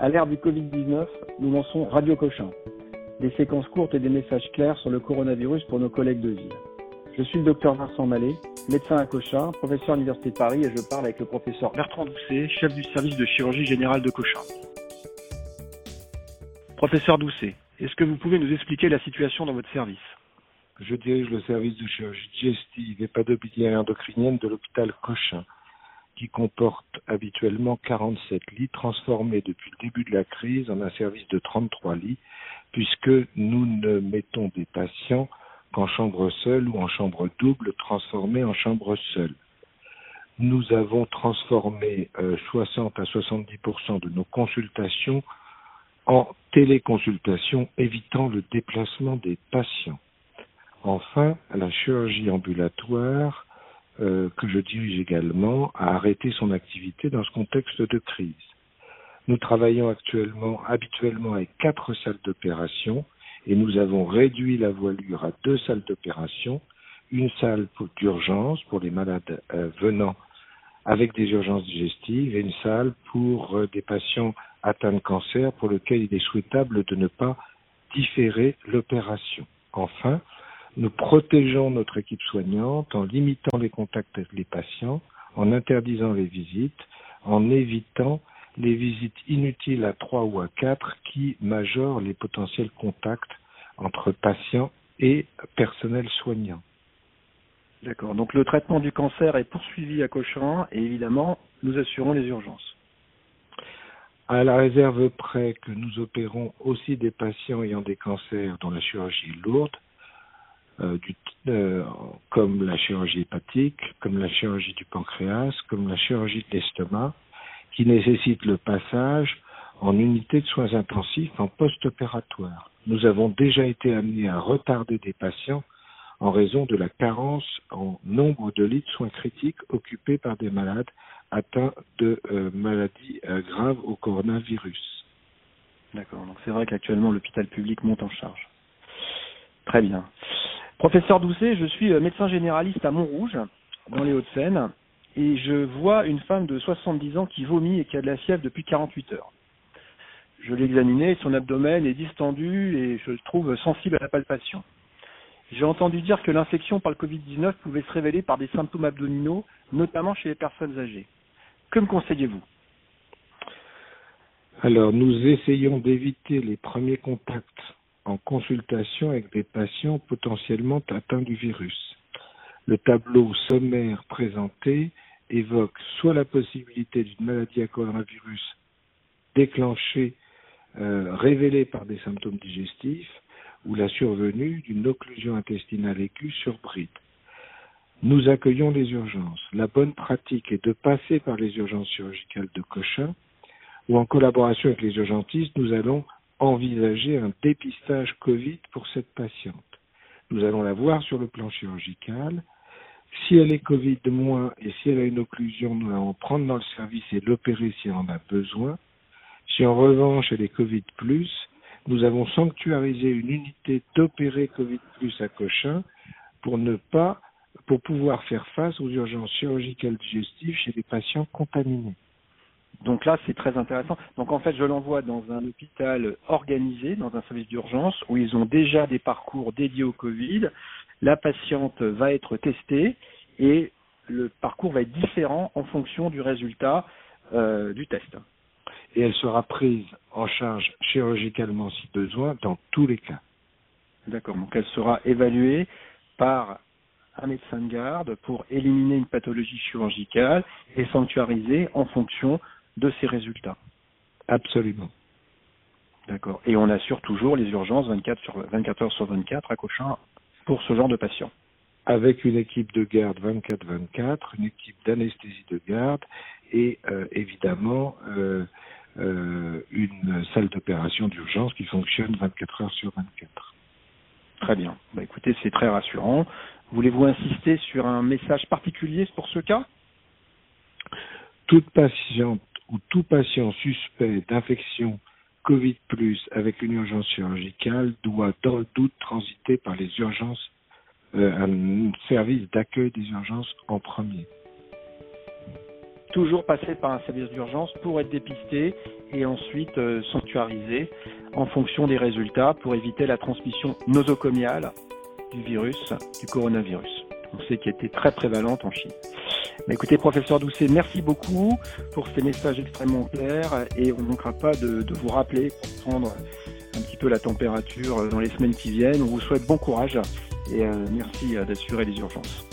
À l'ère du Covid-19, nous lançons Radio Cochin, des séquences courtes et des messages clairs sur le coronavirus pour nos collègues de ville. Je suis le docteur Vincent Mallet, médecin à Cochin, professeur à l'Université de Paris et je parle avec le professeur Bertrand Doucet, chef du service de chirurgie générale de Cochin. Professeur Doucet, est-ce que vous pouvez nous expliquer la situation dans votre service? Je dirige le service de chirurgie digestive et pathologie endocrinienne de l'hôpital Cochin qui comporte habituellement 47 lits transformés depuis le début de la crise en un service de 33 lits puisque nous ne mettons des patients qu'en chambre seule ou en chambre double transformés en chambre seule. Nous avons transformé 60 euh, à 70% de nos consultations en téléconsultation, évitant le déplacement des patients. Enfin, la chirurgie ambulatoire euh, que je dirige également, a arrêté son activité dans ce contexte de crise. Nous travaillons actuellement habituellement avec quatre salles d'opération et nous avons réduit la voilure à deux salles d'opération, une salle d'urgence pour les malades euh, venant avec des urgences digestives et une salle pour euh, des patients atteints de cancer pour lesquels il est souhaitable de ne pas différer l'opération. Enfin, nous protégeons notre équipe soignante en limitant les contacts avec les patients, en interdisant les visites, en évitant les visites inutiles à trois ou à quatre qui majorent les potentiels contacts entre patients et personnel soignant. D'accord. Donc le traitement du cancer est poursuivi à Cochin et évidemment, nous assurons les urgences. À la réserve près que nous opérons aussi des patients ayant des cancers dont la chirurgie est lourde, du, euh, comme la chirurgie hépatique, comme la chirurgie du pancréas, comme la chirurgie de l'estomac, qui nécessitent le passage en unité de soins intensifs en post-opératoire. Nous avons déjà été amenés à retarder des patients en raison de la carence en nombre de lits de soins critiques occupés par des malades atteints de euh, maladies graves au coronavirus. D'accord, donc c'est vrai qu'actuellement l'hôpital public monte en charge. Très bien. Professeur Doucet, je suis euh, médecin généraliste à Montrouge, dans les Hauts-de-Seine, et je vois une femme de 70 ans qui vomit et qui a de la fièvre depuis 48 heures. Je l'ai examinée, son abdomen est distendu et je le trouve sensible à la palpation. J'ai entendu dire que l'infection par le Covid-19 pouvait se révéler par des symptômes abdominaux, notamment chez les personnes âgées. Que me conseillez-vous? Alors, nous essayons d'éviter les premiers contacts en consultation avec des patients potentiellement atteints du virus. Le tableau sommaire présenté évoque soit la possibilité d'une maladie à coronavirus déclenchée, euh, révélée par des symptômes digestifs, ou la survenue d'une occlusion intestinale aiguë sur. Nous accueillons les urgences. La bonne pratique est de passer par les urgences chirurgicales de Cochin, ou en collaboration avec les urgentistes, nous allons envisager un dépistage Covid pour cette patiente. Nous allons la voir sur le plan chirurgical. Si elle est Covid moins et si elle a une occlusion, nous allons prendre dans le service et l'opérer si elle en a besoin. Si en revanche elle est Covid plus, nous avons sanctuarisé une unité d'opérer Covid plus à Cochin pour ne pas, pour pouvoir faire face aux urgences chirurgicales digestives chez les patients contaminés. Donc là, c'est très intéressant. Donc en fait, je l'envoie dans un hôpital organisé, dans un service d'urgence, où ils ont déjà des parcours dédiés au Covid. La patiente va être testée et le parcours va être différent en fonction du résultat euh, du test. Et elle sera prise en charge chirurgicalement si besoin dans tous les cas. D'accord. Donc elle sera évaluée par un médecin de garde pour éliminer une pathologie chirurgicale et sanctuariser en fonction de ces résultats. Absolument. D'accord. Et on assure toujours les urgences 24, sur, 24 heures sur 24 à Cochin pour ce genre de patients. Avec une équipe de garde 24-24, une équipe d'anesthésie de garde et euh, évidemment euh, euh, une salle d'opération d'urgence qui fonctionne 24 heures sur 24. Très bien. Bah, écoutez, c'est très rassurant. Voulez-vous insister sur un message particulier pour ce cas? Toute patiente où tout patient suspect d'infection Covid avec une urgence chirurgicale doit dans le doute transiter par les urgences, euh, un service d'accueil des urgences en premier. toujours passer par un service d'urgence pour être dépisté et ensuite euh, sanctuarisé en fonction des résultats pour éviter la transmission nosocomiale du virus, du coronavirus. On sait qu'elle était très prévalente en Chine. Écoutez, professeur Doucet, merci beaucoup pour ces messages extrêmement clairs et on ne manquera pas de, vous rappeler pour prendre un petit peu la température dans les semaines qui viennent. On vous souhaite bon courage et euh, merci d'assurer les urgences.